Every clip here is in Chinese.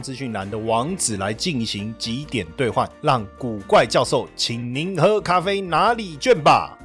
资讯栏的网址来进行几点兑换，让古怪教授请您喝咖啡拿礼券吧。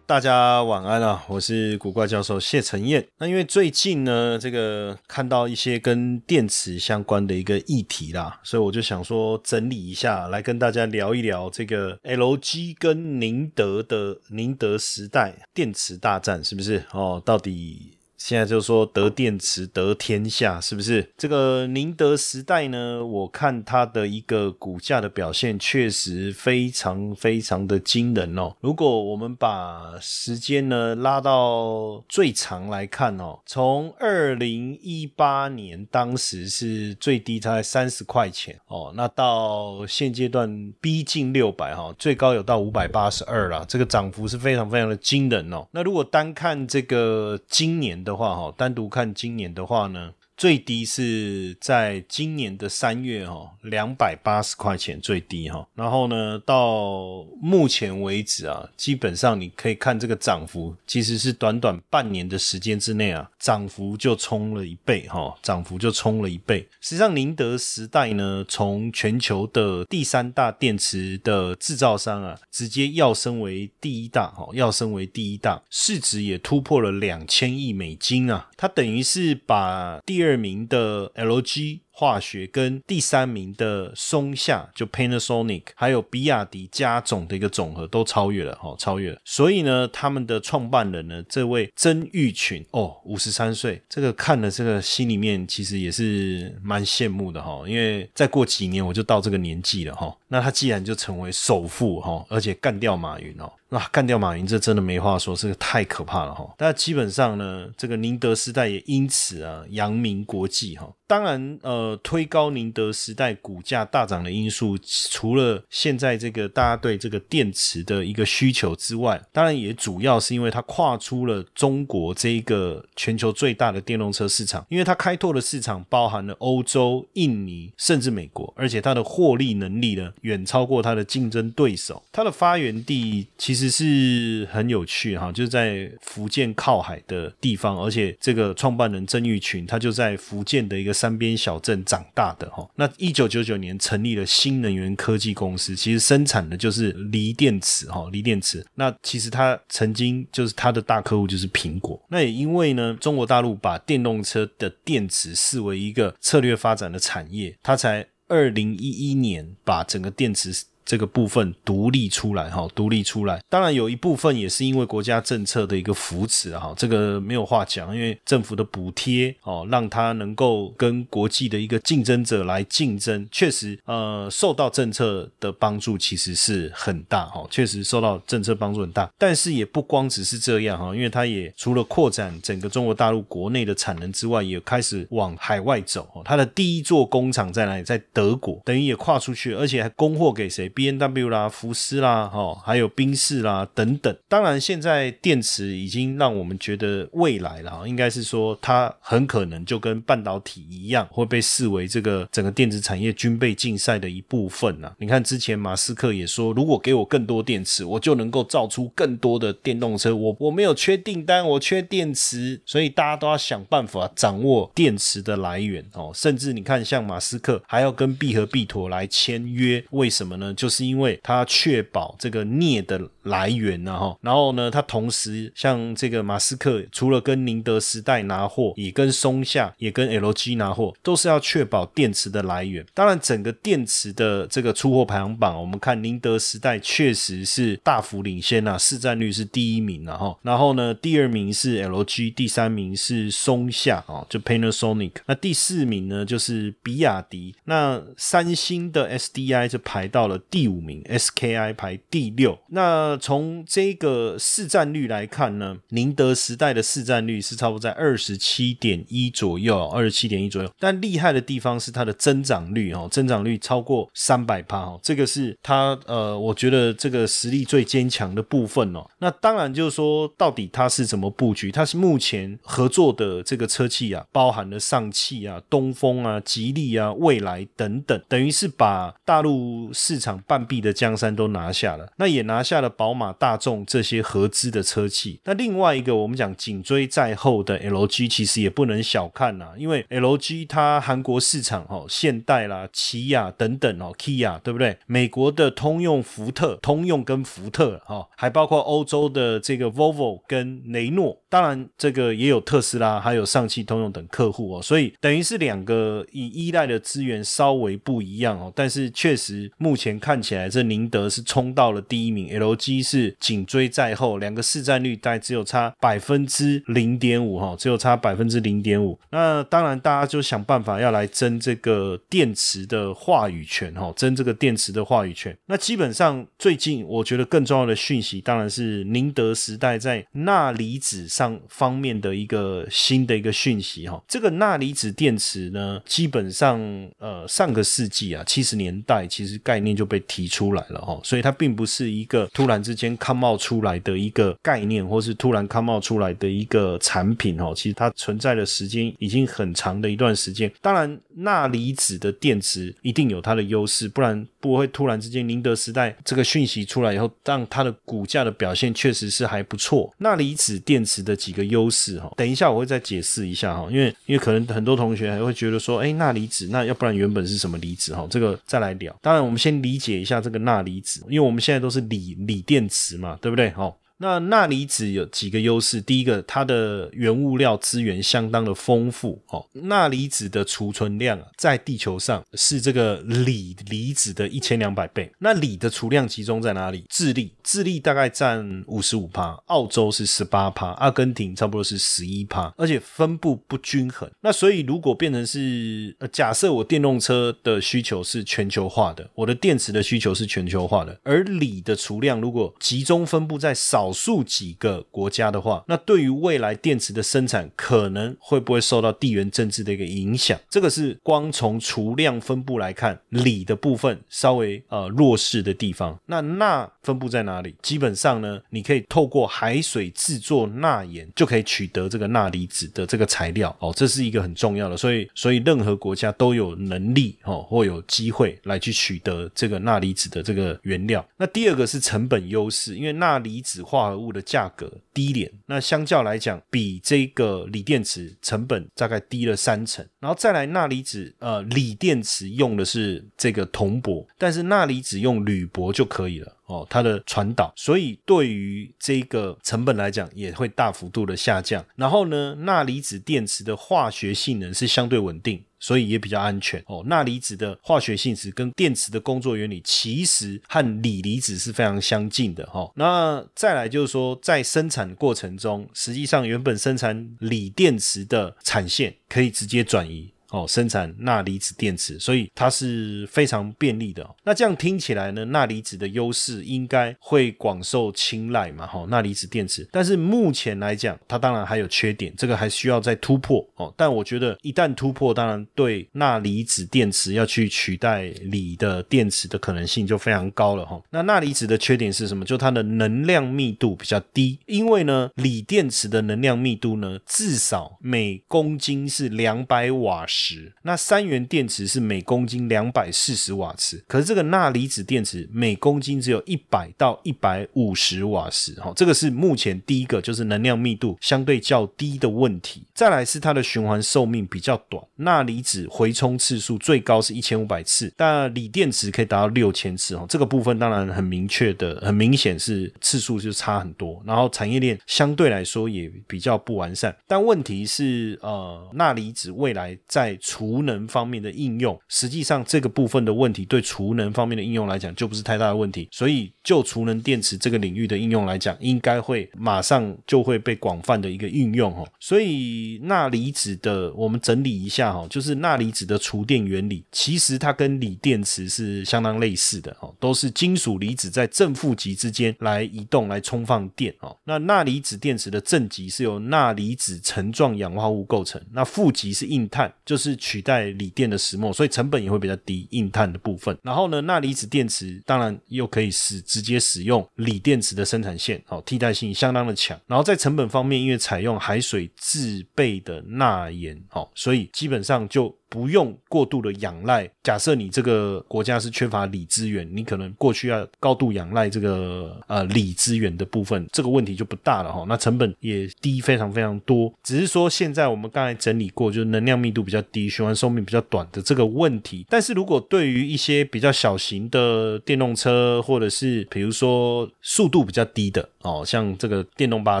大家晚安啊！我是古怪教授谢承彦。那因为最近呢，这个看到一些跟电池相关的一个议题啦，所以我就想说整理一下，来跟大家聊一聊这个 LG 跟宁德的宁德时代电池大战，是不是？哦，到底？现在就说得电池得天下，是不是？这个宁德时代呢？我看它的一个股价的表现确实非常非常的惊人哦。如果我们把时间呢拉到最长来看哦，从二零一八年当时是最低才三十块钱哦，那到现阶段逼近六百哈，最高有到五百八十二了，这个涨幅是非常非常的惊人哦。那如果单看这个今年的。的话哈，单独看今年的话呢。最低是在今年的三月哈，两百八十块钱最低哈，然后呢，到目前为止啊，基本上你可以看这个涨幅，其实是短短半年的时间之内啊，涨幅就冲了一倍哈，涨幅就冲了一倍。实际上，宁德时代呢，从全球的第三大电池的制造商啊，直接要升为第一大哈，要升为第一大，市值也突破了两千亿美金啊，它等于是把第二。二名的 LG。化学跟第三名的松下就 Panasonic，还有比亚迪加总的一个总和都超越了哈，超越了。所以呢，他们的创办人呢，这位曾玉群哦，五十三岁，这个看了这个心里面其实也是蛮羡慕的哈，因为再过几年我就到这个年纪了哈。那他既然就成为首富哈，而且干掉马云哦，那干掉马云这真的没话说，这个太可怕了哈。但基本上呢，这个宁德时代也因此啊扬名国际哈。当然呃。推高宁德时代股价大涨的因素，除了现在这个大家对这个电池的一个需求之外，当然也主要是因为它跨出了中国这一个全球最大的电动车市场，因为它开拓的市场包含了欧洲、印尼，甚至美国，而且它的获利能力呢远超过它的竞争对手。它的发源地其实是很有趣哈，就是在福建靠海的地方，而且这个创办人曾玉群他就在福建的一个山边小镇。长大的哈，那一九九九年成立了新能源科技公司，其实生产的就是锂电池哈，锂电池。那其实它曾经就是它的大客户就是苹果。那也因为呢，中国大陆把电动车的电池视为一个策略发展的产业，它才二零一一年把整个电池。这个部分独立出来哈，独立出来，当然有一部分也是因为国家政策的一个扶持哈，这个没有话讲，因为政府的补贴哦，让它能够跟国际的一个竞争者来竞争，确实呃受到政策的帮助其实是很大哈，确实受到政策帮助很大，但是也不光只是这样哈，因为它也除了扩展整个中国大陆国内的产能之外，也开始往海外走，它的第一座工厂在哪里？在德国，等于也跨出去，而且还供货给谁？？B N W 啦，福斯啦，哈，还有宾士啦等等。当然，现在电池已经让我们觉得未来了，应该是说它很可能就跟半导体一样，会被视为这个整个电子产业军备竞赛的一部分呐。你看，之前马斯克也说，如果给我更多电池，我就能够造出更多的电动车。我我没有缺订单，我缺电池，所以大家都要想办法掌握电池的来源哦。甚至你看，像马斯克还要跟必和必妥来签约，为什么呢？就是因为它确保这个镍的来源呢，哈，然后呢，它同时像这个马斯克，除了跟宁德时代拿货，也跟松下，也跟 LG 拿货，都是要确保电池的来源。当然，整个电池的这个出货排行榜，我们看宁德时代确实是大幅领先啊，市占率是第一名了哈。然后呢，第二名是 LG，第三名是松下啊，就 Panasonic。那第四名呢，就是比亚迪。那三星的 SDI 就排到了。第五名，SKI 排第六。那从这个市占率来看呢，宁德时代的市占率是差不多在二十七点一左右，二十七点一左右。但厉害的地方是它的增长率哦，增长率超过三百趴哦，这个是它呃，我觉得这个实力最坚强的部分哦。那当然就是说，到底它是怎么布局？它是目前合作的这个车企啊，包含了上汽啊、东风啊、吉利啊、蔚来等等，等于是把大陆市场半壁的江山都拿下了。那也拿下了宝马、大众这些合资的车企。那另外一个，我们讲紧追在后的 LG，其实也不能小看呐，因为 LG 它韩国市场哦，现代啦、起亚等等哦，Kia 对不对？美国的通用、福特、通用跟福特哈，还包括欧洲的这个 Volvo 跟雷诺。当然，这个也有特斯拉，还有上汽通用等客户哦，所以等于是两个以依赖的资源稍微不一样哦。但是确实目前看看起来，这宁德是冲到了第一名，LG 是紧追在后，两个市占率大概只有差百分之零点五哈，只有差百分之零点五。那当然，大家就想办法要来争这个电池的话语权哈，争这个电池的话语权。那基本上最近我觉得更重要的讯息，当然是宁德时代在钠离子。上方面的一个新的一个讯息哈，这个钠离子电池呢，基本上呃上个世纪啊七十年代其实概念就被提出来了哈，所以它并不是一个突然之间看冒出来的一个概念，或是突然看冒出来的一个产品哦，其实它存在的时间已经很长的一段时间。当然，钠离子的电池一定有它的优势，不然不会突然之间宁德时代这个讯息出来以后，让它的股价的表现确实是还不错。钠离子电池的。的几个优势哈，等一下我会再解释一下哈，因为因为可能很多同学还会觉得说，哎，钠离子那要不然原本是什么离子哈，这个再来聊。当然，我们先理解一下这个钠离子，因为我们现在都是锂锂电池嘛，对不对？哈。那钠离子有几个优势？第一个，它的原物料资源相当的丰富哦。钠离子的储存量啊，在地球上是这个锂离子的一千两百倍。那锂的储量集中在哪里？智利，智利大概占五十五帕，澳洲是十八帕，阿根廷差不多是十一帕，而且分布不均衡。那所以如果变成是，呃，假设我电动车的需求是全球化的，我的电池的需求是全球化的，而锂的储量如果集中分布在少。少数几个国家的话，那对于未来电池的生产，可能会不会受到地缘政治的一个影响？这个是光从储量分布来看，锂的部分稍微呃弱势的地方。那钠分布在哪里？基本上呢，你可以透过海水制作钠盐，就可以取得这个钠离子的这个材料哦，这是一个很重要的。所以，所以任何国家都有能力哦，或有机会来去取得这个钠离子的这个原料。那第二个是成本优势，因为钠离子化。化合物的价格低廉，那相较来讲，比这个锂电池成本大概低了三成。然后再来钠离子，呃，锂电池用的是这个铜箔，但是钠离子用铝箔就可以了哦，它的传导，所以对于这个成本来讲也会大幅度的下降。然后呢，钠离子电池的化学性能是相对稳定。所以也比较安全哦。钠离子的化学性质跟电池的工作原理其实和锂离子是非常相近的哈。那再来就是说，在生产过程中，实际上原本生产锂电池的产线可以直接转移。哦，生产钠离子电池，所以它是非常便利的。那这样听起来呢，钠离子的优势应该会广受青睐嘛？哈，钠离子电池，但是目前来讲，它当然还有缺点，这个还需要再突破哦。但我觉得一旦突破，当然对钠离子电池要去取代锂的电池的可能性就非常高了哈。那钠离子的缺点是什么？就它的能量密度比较低，因为呢，锂电池的能量密度呢，至少每公斤是两百瓦时。十那三元电池是每公斤两百四十瓦时，可是这个钠离子电池每公斤只有一百到一百五十瓦时，哈，这个是目前第一个就是能量密度相对较低的问题。再来是它的循环寿命比较短，钠离子回充次数最高是一千五百次，但锂电池可以达到六千次，哈，这个部分当然很明确的，很明显是次数就差很多，然后产业链相对来说也比较不完善。但问题是，呃，钠离子未来在在储能方面的应用，实际上这个部分的问题对储能方面的应用来讲就不是太大的问题，所以就储能电池这个领域的应用来讲，应该会马上就会被广泛的一个运用哦。所以钠离子的我们整理一下哈，就是钠离子的储电原理，其实它跟锂电池是相当类似的哦，都是金属离子在正负极之间来移动来充放电哦。那钠离子电池的正极是由钠离子层状氧化物构成，那负极是硬碳，就是是取代锂电的石墨，所以成本也会比较低，硬碳的部分。然后呢，钠离子电池当然又可以使直接使用锂电池的生产线，哦，替代性相当的强。然后在成本方面，因为采用海水制备的钠盐，哦，所以基本上就。不用过度的仰赖。假设你这个国家是缺乏锂资源，你可能过去要高度仰赖这个呃锂资源的部分，这个问题就不大了哈。那成本也低，非常非常多。只是说现在我们刚才整理过，就是能量密度比较低，循环寿命比较短的这个问题。但是如果对于一些比较小型的电动车，或者是比如说速度比较低的哦，像这个电动巴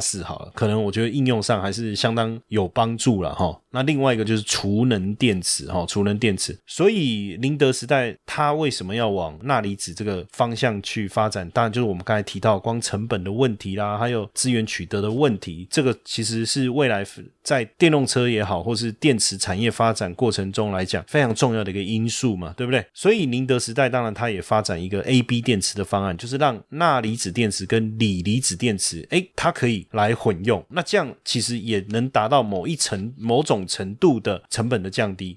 士好了，可能我觉得应用上还是相当有帮助了哈。那另外一个就是储能电池。哈，储能电池，所以宁德时代它为什么要往钠离子这个方向去发展？当然就是我们刚才提到光成本的问题啦，还有资源取得的问题，这个其实是未来在电动车也好，或是电池产业发展过程中来讲非常重要的一个因素嘛，对不对？所以宁德时代当然它也发展一个 A B 电池的方案，就是让钠离子电池跟锂离子电池，哎，它可以来混用，那这样其实也能达到某一层某种程度的成本的降低。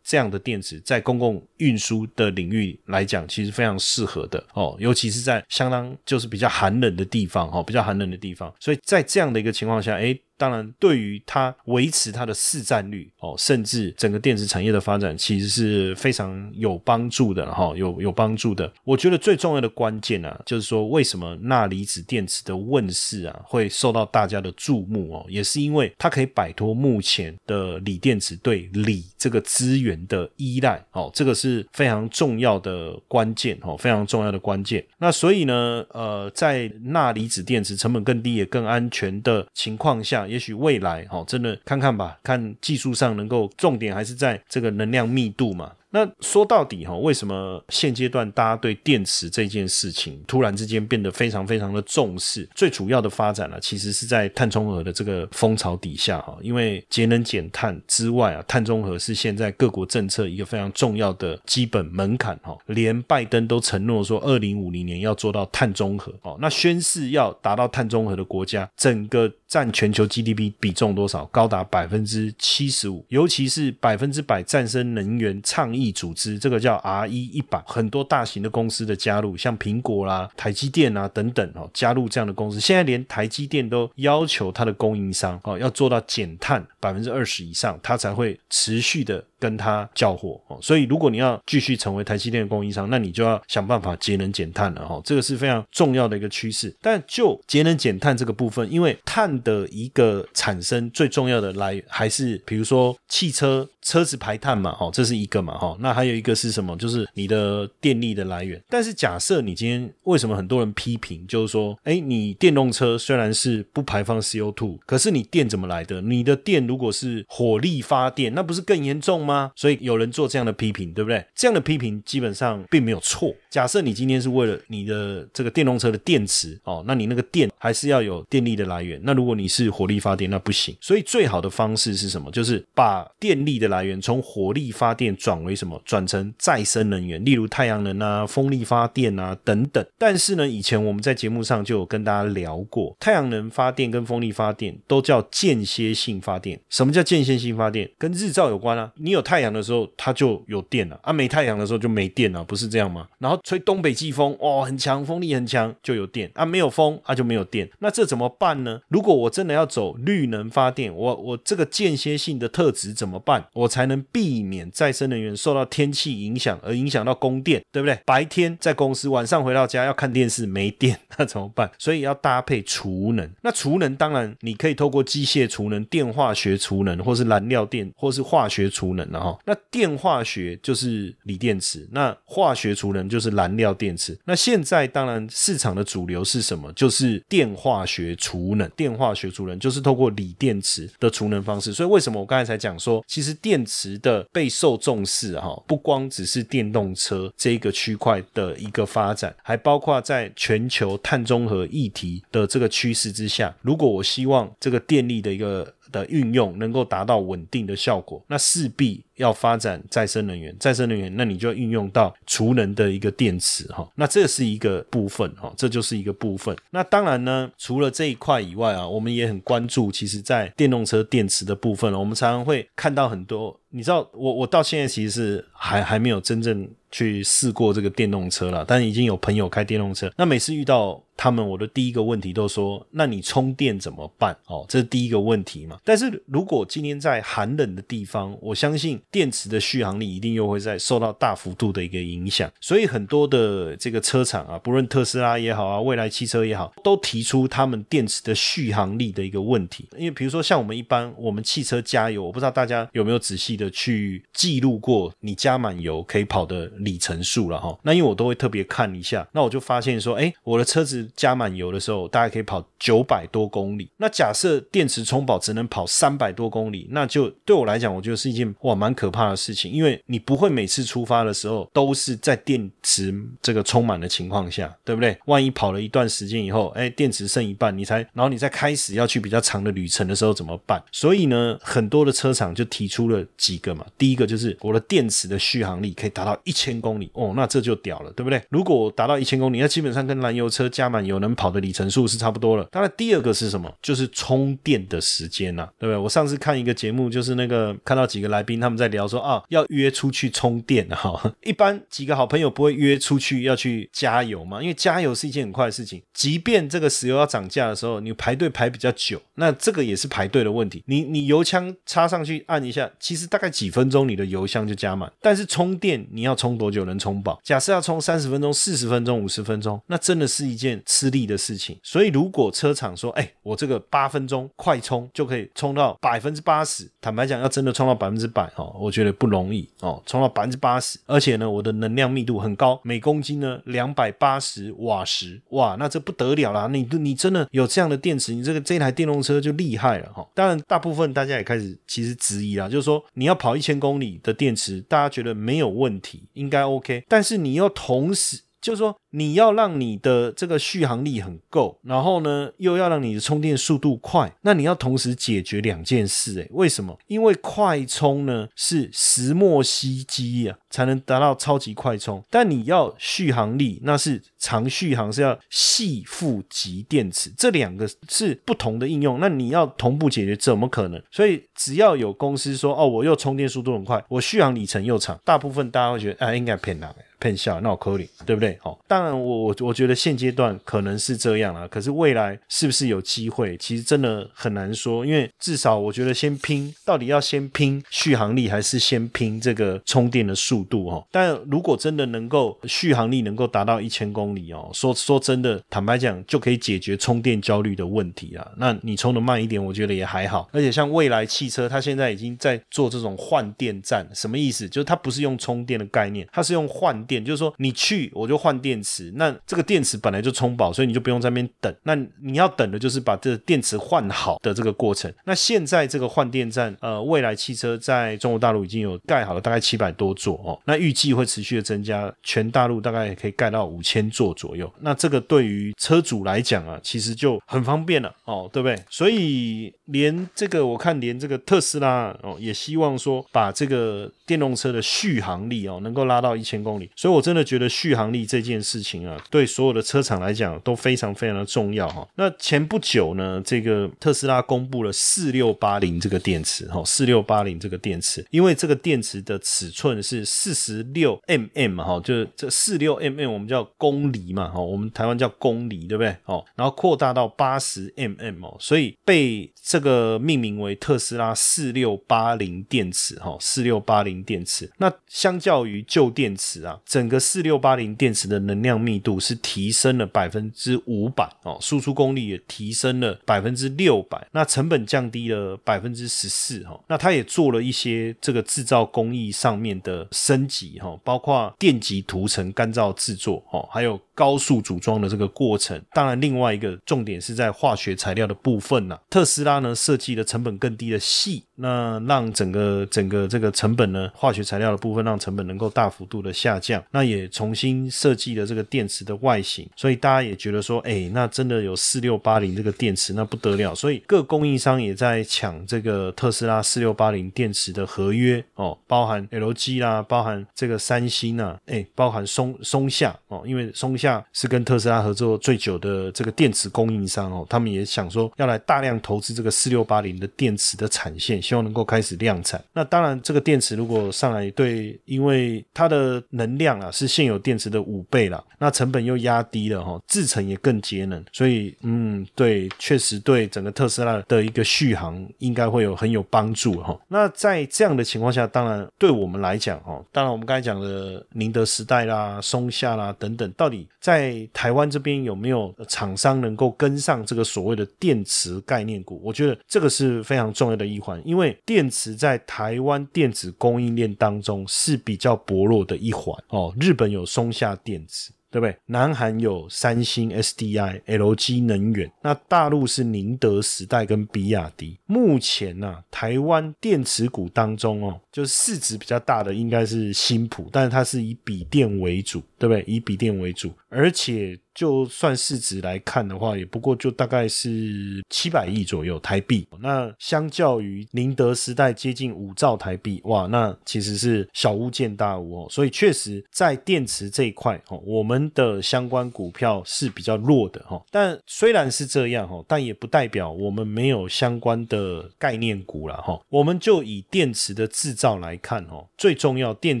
这样的电池在公共运输的领域来讲，其实非常适合的哦，尤其是在相当就是比较寒冷的地方哦，比较寒冷的地方，所以在这样的一个情况下，哎。当然，对于它维持它的市占率哦，甚至整个电池产业的发展，其实是非常有帮助的哈，有有帮助的。我觉得最重要的关键啊，就是说为什么钠离子电池的问世啊，会受到大家的注目哦，也是因为它可以摆脱目前的锂电池对锂这个资源的依赖哦，这个是非常重要的关键哦，非常重要的关键。那所以呢，呃，在钠离子电池成本更低也更安全的情况下。也许未来，哦，真的看看吧，看技术上能够重点还是在这个能量密度嘛。那说到底哈，为什么现阶段大家对电池这件事情突然之间变得非常非常的重视？最主要的发展呢，其实是在碳中和的这个风潮底下哈。因为节能减碳之外啊，碳中和是现在各国政策一个非常重要的基本门槛哈。连拜登都承诺说，二零五零年要做到碳中和哦。那宣誓要达到碳中和的国家，整个占全球 GDP 比重多少？高达百分之七十五，尤其是百分之百再生能源倡议。意组织这个叫 R 一一百，很多大型的公司的加入，像苹果啦、台积电啊等等哦，加入这样的公司。现在连台积电都要求它的供应商哦，要做到减碳百分之二十以上，它才会持续的。跟他交货哦，所以如果你要继续成为台积电的供应商，那你就要想办法节能减碳了哈，这个是非常重要的一个趋势。但就节能减碳这个部分，因为碳的一个产生最重要的来源还是比如说汽车车子排碳嘛，哦，这是一个嘛，哈，那还有一个是什么？就是你的电力的来源。但是假设你今天为什么很多人批评，就是说，哎，你电动车虽然是不排放 CO2，可是你电怎么来的？你的电如果是火力发电，那不是更严重吗？所以有人做这样的批评，对不对？这样的批评基本上并没有错。假设你今天是为了你的这个电动车的电池哦，那你那个电还是要有电力的来源。那如果你是火力发电，那不行。所以最好的方式是什么？就是把电力的来源从火力发电转为什么？转成再生能源，例如太阳能啊、风力发电啊等等。但是呢，以前我们在节目上就有跟大家聊过，太阳能发电跟风力发电都叫间歇性发电。什么叫间歇性发电？跟日照有关啊。你有太阳的时候，它就有电了啊；没太阳的时候就没电了，不是这样吗？然后吹东北季风，哇，很强，风力很强，就有电啊；没有风，它就没有电。那这怎么办呢？如果我真的要走绿能发电，我我这个间歇性的特质怎么办？我才能避免再生能源受受到天气影响而影响到供电，对不对？白天在公司，晚上回到家要看电视，没电，那怎么办？所以要搭配储能。那储能当然你可以透过机械储能、电化学储能，或是燃料电，或是化学储能了哈。那电化学就是锂电池，那化学储能就是燃料电池。那现在当然市场的主流是什么？就是电化学储能。电化学储能就是透过锂电池的储能方式。所以为什么我刚才才讲说，其实电池的备受重视啊哈，不光只是电动车这个区块的一个发展，还包括在全球碳中和议题的这个趋势之下，如果我希望这个电力的一个的运用能够达到稳定的效果，那势必要发展再生能源。再生能源，那你就要运用到储能的一个电池哈。那这是一个部分哈，这就是一个部分。那当然呢，除了这一块以外啊，我们也很关注，其实在电动车电池的部分，我们常常会看到很多。你知道，我我到现在其实是还还没有真正去试过这个电动车了，但已经有朋友开电动车。那每次遇到他们，我的第一个问题都说：“那你充电怎么办？”哦，这是第一个问题嘛。但是如果今天在寒冷的地方，我相信电池的续航力一定又会在受到大幅度的一个影响。所以很多的这个车厂啊，不论特斯拉也好啊，未来汽车也好，都提出他们电池的续航力的一个问题。因为比如说像我们一般，我们汽车加油，我不知道大家有没有仔细。的去记录过你加满油可以跑的里程数了哈，那因为我都会特别看一下，那我就发现说，哎，我的车子加满油的时候，大概可以跑九百多公里。那假设电池充饱只能跑三百多公里，那就对我来讲，我觉得是一件哇蛮可怕的事情，因为你不会每次出发的时候都是在电池这个充满的情况下，对不对？万一跑了一段时间以后，哎，电池剩一半，你才然后你再开始要去比较长的旅程的时候怎么办？所以呢，很多的车厂就提出了。几个嘛？第一个就是我的电池的续航力可以达到一千千公里哦，那这就屌了，对不对？如果达到一千公里，那基本上跟燃油车加满油能跑的里程数是差不多了。当然，第二个是什么？就是充电的时间呐，对不对？我上次看一个节目，就是那个看到几个来宾他们在聊说啊，要约出去充电哈。一般几个好朋友不会约出去要去加油嘛？因为加油是一件很快的事情，即便这个石油要涨价的时候，你排队排比较久，那这个也是排队的问题。你你油枪插上去按一下，其实。大概几分钟，你的油箱就加满。但是充电，你要充多久能充饱？假设要充三十分钟、四十分钟、五十分钟，那真的是一件吃力的事情。所以，如果车厂说：“哎，我这个八分钟快充就可以充到百分之八十。”坦白讲，要真的充到百分之百哦，我觉得不容易哦。充到百分之八十，而且呢，我的能量密度很高，每公斤呢两百八十瓦时，哇，那这不得了啦！你你真的有这样的电池，你这个这台电动车就厉害了哈。当然，大部分大家也开始其实质疑啦，就是说你要。要跑一千公里的电池，大家觉得没有问题，应应该 OK。但是你又同时，就是说。你要让你的这个续航力很够，然后呢，又要让你的充电速度快，那你要同时解决两件事，诶，为什么？因为快充呢是石墨烯基啊，才能达到超级快充，但你要续航力，那是长续航是要细负极电池，这两个是不同的应用，那你要同步解决，怎么可能？所以只要有公司说，哦，我又充电速度很快，我续航里程又长，大部分大家会觉得，哎，应该骗人，骗笑闹扣零，对不对？哦，当然我我我觉得现阶段可能是这样啊，可是未来是不是有机会，其实真的很难说，因为至少我觉得先拼，到底要先拼续航力还是先拼这个充电的速度哦？但如果真的能够续航力能够达到一千公里哦，说说真的，坦白讲就可以解决充电焦虑的问题啊。那你充的慢一点，我觉得也还好。而且像未来汽车，它现在已经在做这种换电站，什么意思？就是它不是用充电的概念，它是用换电，就是说你去我就换电池，那这个电池本来就充饱，所以你就不用在那边等。那你要等的就是把这电池换好的这个过程。那现在这个换电站，呃，未来汽车在中国大陆已经有盖好了，大概七百多座哦。那预计会持续的增加，全大陆大概可以盖到五千座左右。那这个对于车主来讲啊，其实就很方便了哦，对不对？所以连这个我看连这个特斯拉哦，也希望说把这个电动车的续航力哦，能够拉到一千公里。所以我真的觉得续航力这件事情啊，对所有的车厂来讲都非常非常的重要哈。那前不久呢，这个特斯拉公布了四六八零这个电池哈，四六八零这个电池，因为这个电池的尺寸是四十六 mm 嘛哈，就是这四六 mm 我们叫公里嘛哈，我们台湾叫公里对不对？哦，然后扩大到八十 mm 哦，所以被这个命名为特斯拉四六八零电池哈，四六八零电池。那相较于旧电池啊，整个四六八零电池的能量密度是提升了百分之五百哦，输出功率也提升了百分之六百，那成本降低了百分之十四哈。那它也做了一些这个制造工艺上面的升级哈，包括电极涂层干燥制作哦，还有高速组装的这个过程。当然，另外一个重点是在化学材料的部分呐。特斯拉呢设计的成本更低的细，那让整个整个这个成本呢，化学材料的部分让成本能够大幅度的下降。那也重新设计了这个电池的外形，所以大家也觉得说，哎，那真的有四六八零这个电池，那不得了。所以各供应商也在抢这个特斯拉四六八零电池的合约哦，包含 LG 啦，包含这个三星啊，哎，包含松松下哦，因为松下是跟特斯拉合作最久的这个电池供应商哦，他们也想说要来大量投资这个四六八零的电池的产线，希望能够开始量产。那当然，这个电池如果上来对，因为它的能量啊是现有电池的五倍了，那成本又压低了哈，制成也更节能，所以嗯，对，确实对整个特斯拉的一个续航应该会有很有帮助哈。那在这样的情况下，当然对我们来讲哈，当然我们刚才讲的宁德时代啦、松下啦等等，到底在台湾这边有没有厂商能够跟上这个所谓的电池概念股？我觉得这个是非常重要的一环，因为电池在台湾电子供应链当中是比较薄弱的一环哦。日本有松下电子。对不对？南韩有三星、SDI、LG 能源，那大陆是宁德时代跟比亚迪。目前呢，台湾电池股当中哦，就是市值比较大的应该是新普，但是它是以笔电为主，对不对？以笔电为主，而且。就算市值来看的话，也不过就大概是七百亿左右台币。那相较于宁德时代接近五兆台币，哇，那其实是小巫见大巫哦。所以确实在电池这一块哦，我们的相关股票是比较弱的哈。但虽然是这样哈，但也不代表我们没有相关的概念股了哈。我们就以电池的制造来看哦，最重要电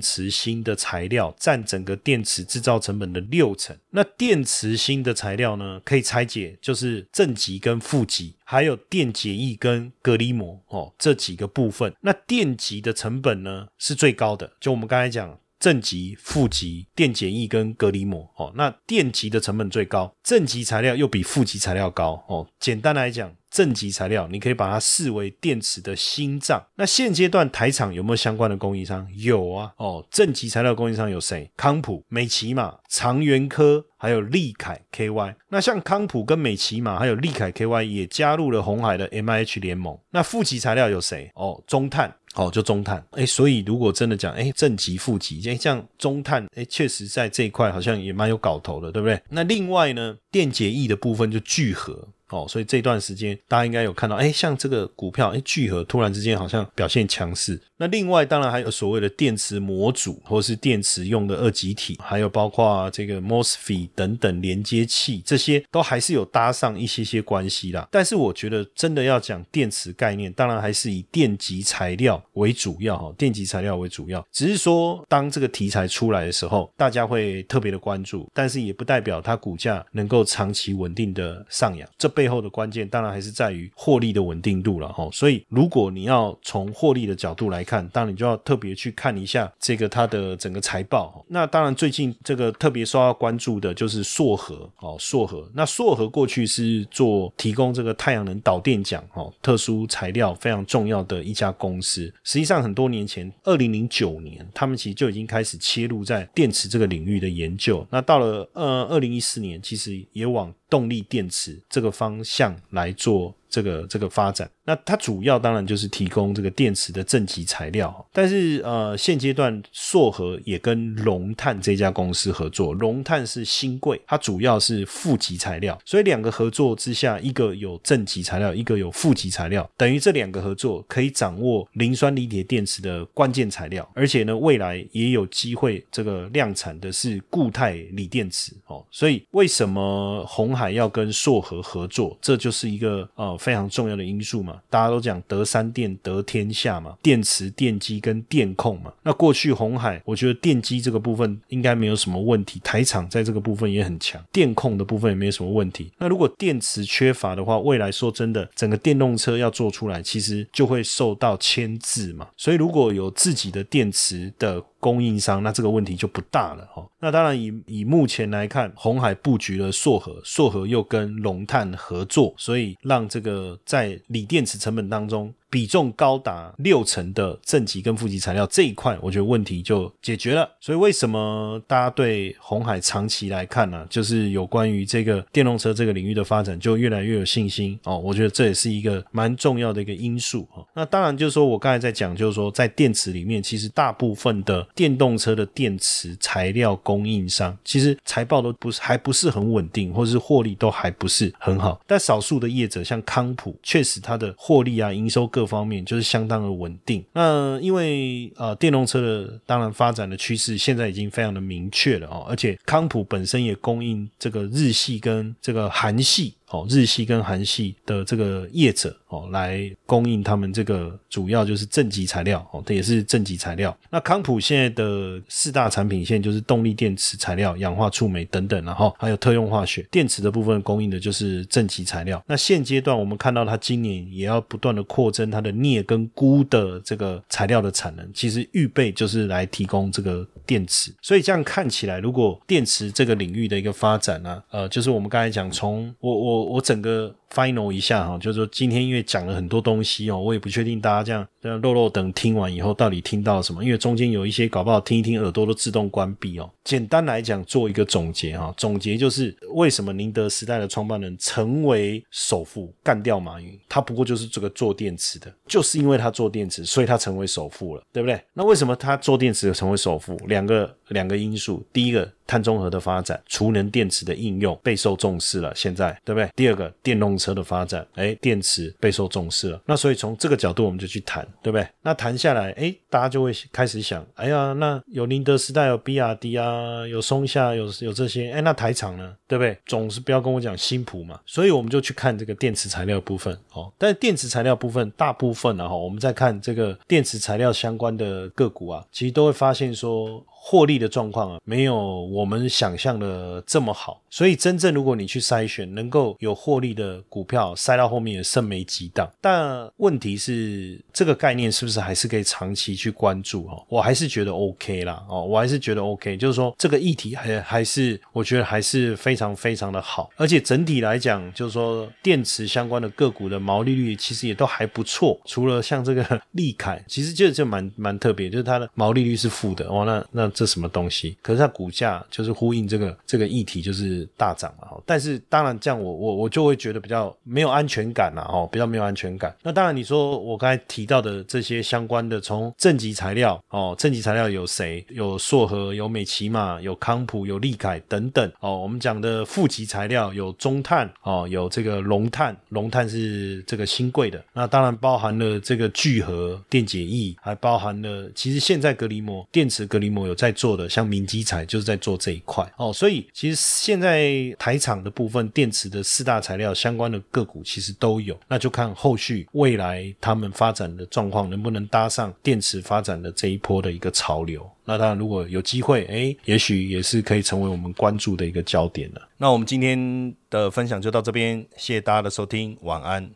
池芯的材料占整个电池制造成本的六成。那电池实心的材料呢，可以拆解，就是正极跟负极，还有电解液跟隔离膜哦，这几个部分。那电极的成本呢是最高的，就我们刚才讲正极、负极、电解液跟隔离膜哦。那电极的成本最高，正极材料又比负极材料高哦。简单来讲。正极材料，你可以把它视为电池的心脏。那现阶段台厂有没有相关的供应商？有啊，哦，正极材料供应商有谁？康普、美骑马、长源科，还有利凯 KY。那像康普跟美骑马，还有利凯 KY 也加入了红海的 MIH 联盟。那负极材料有谁？哦，中碳，哦，就中碳。哎，所以如果真的讲，哎，正极、负极，哎，像中碳，哎，确实在这一块好像也蛮有搞头的，对不对？那另外呢，电解液的部分就聚合。哦，所以这段时间大家应该有看到，哎，像这个股票，哎，聚合突然之间好像表现强势。那另外当然还有所谓的电池模组，或是电池用的二极体，还有包括这个 MOSFET 等等连接器，这些都还是有搭上一些些关系啦。但是我觉得真的要讲电池概念，当然还是以电极材料为主要哈，电极材料为主要。只是说当这个题材出来的时候，大家会特别的关注，但是也不代表它股价能够长期稳定的上扬。这背后的关键当然还是在于获利的稳定度了哈。所以如果你要从获利的角度来，看，当然你就要特别去看一下这个它的整个财报。那当然最近这个特别受到关注的就是硕和哦，硕和。那硕和过去是做提供这个太阳能导电桨哦，特殊材料非常重要的一家公司。实际上很多年前，二零零九年，他们其实就已经开始切入在电池这个领域的研究。那到了呃二零一四年，其实也往动力电池这个方向来做。这个这个发展，那它主要当然就是提供这个电池的正极材料，但是呃现阶段硕和也跟龙碳这家公司合作，龙碳是新贵，它主要是负极材料，所以两个合作之下，一个有正极材料，一个有负极材料，等于这两个合作可以掌握磷酸锂铁电池的关键材料，而且呢未来也有机会这个量产的是固态锂电池哦，所以为什么红海要跟硕和合作，这就是一个呃。非常重要的因素嘛，大家都讲得三电得天下嘛，电池、电机跟电控嘛。那过去红海，我觉得电机这个部分应该没有什么问题，台厂在这个部分也很强，电控的部分也没有什么问题。那如果电池缺乏的话，未来说真的，整个电动车要做出来，其实就会受到牵制嘛。所以如果有自己的电池的。供应商，那这个问题就不大了哈。那当然，以以目前来看，红海布局了硕和，硕和又跟龙碳合作，所以让这个在锂电池成本当中。比重高达六成的正极跟负极材料这一块，我觉得问题就解决了。所以为什么大家对红海长期来看呢？就是有关于这个电动车这个领域的发展，就越来越有信心哦。我觉得这也是一个蛮重要的一个因素哦。那当然就是说我刚才在讲，就是说在电池里面，其实大部分的电动车的电池材料供应商，其实财报都不是还不是很稳定，或者是获利都还不是很好。但少数的业者像康普，确实它的获利啊、营收各各方面就是相当的稳定。那因为呃电动车的当然发展的趋势现在已经非常的明确了哦，而且康普本身也供应这个日系跟这个韩系。哦，日系跟韩系的这个业者哦，来供应他们这个主要就是正极材料哦，这也是正极材料。那康普现在的四大产品线就是动力电池材料、氧化触媒等等，然后还有特用化学电池的部分供应的就是正极材料。那现阶段我们看到它今年也要不断的扩增它的镍跟钴的这个材料的产能，其实预备就是来提供这个电池。所以这样看起来，如果电池这个领域的一个发展呢，呃，就是我们刚才讲从我我。我整个。Final 一下哈，就是说今天因为讲了很多东西哦，我也不确定大家这样这样肉肉等听完以后到底听到了什么，因为中间有一些搞不好听一听耳朵都自动关闭哦。简单来讲，做一个总结哈，总结就是为什么宁德时代的创办人成为首富，干掉马云，他不过就是这个做电池的，就是因为他做电池，所以他成为首富了，对不对？那为什么他做电池成为首富？两个两个因素，第一个碳中和的发展，储能电池的应用备受重视了，现在对不对？第二个电动。车的发展，哎，电池备受重视了。那所以从这个角度，我们就去谈，对不对？那谈下来，哎，大家就会开始想，哎呀，那有宁德时代，有比亚迪啊，有松下，有有这些，哎，那台厂呢，对不对？总是不要跟我讲新普嘛。所以我们就去看这个电池材料部分，哦。但是电池材料部分，大部分呢，哈，我们在看这个电池材料相关的个股啊，其实都会发现说。获利的状况啊，没有我们想象的这么好，所以真正如果你去筛选能够有获利的股票，筛到后面也剩没几档。但问题是，这个概念是不是还是可以长期去关注哦？我还是觉得 OK 啦，哦，我还是觉得 OK，就是说这个议题还还是我觉得还是非常非常的好，而且整体来讲，就是说电池相关的个股的毛利率其实也都还不错，除了像这个利凯，其实就就蛮蛮特别，就是它的毛利率是负的哦，那那。这什么东西？可是它股价就是呼应这个这个议题，就是大涨了哈。但是当然这样，我我我就会觉得比较没有安全感了哦，比较没有安全感。那当然你说我刚才提到的这些相关的，从正极材料哦，正极材料有谁？有硕和，有美奇玛，有康普，有利凯等等哦。我们讲的负极材料有中碳哦，有这个龙碳，龙碳是这个新贵的。那当然包含了这个聚合电解液，还包含了其实现在隔离膜、电池隔离膜有在做的，像明基材就是在做这一块哦。所以其实现在台厂的部分电池的四大材料相关的个股其实都有，那就看后续未来他们发展的状况能不能搭上电池发展的这一波的一个潮流。那当然如果有机会，哎，也许也是可以成为我们关注的一个焦点了。那我们今天的分享就到这边，谢谢大家的收听，晚安。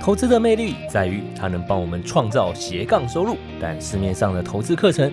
投资的魅力在于它能帮我们创造斜杠收入，但市面上的投资课程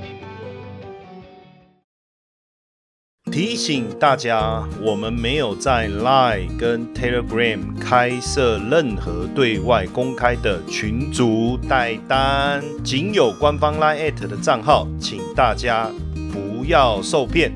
提醒大家，我们没有在 Line 跟 Telegram 开设任何对外公开的群组代单，仅有官方 Line at 的账号，请大家不要受骗。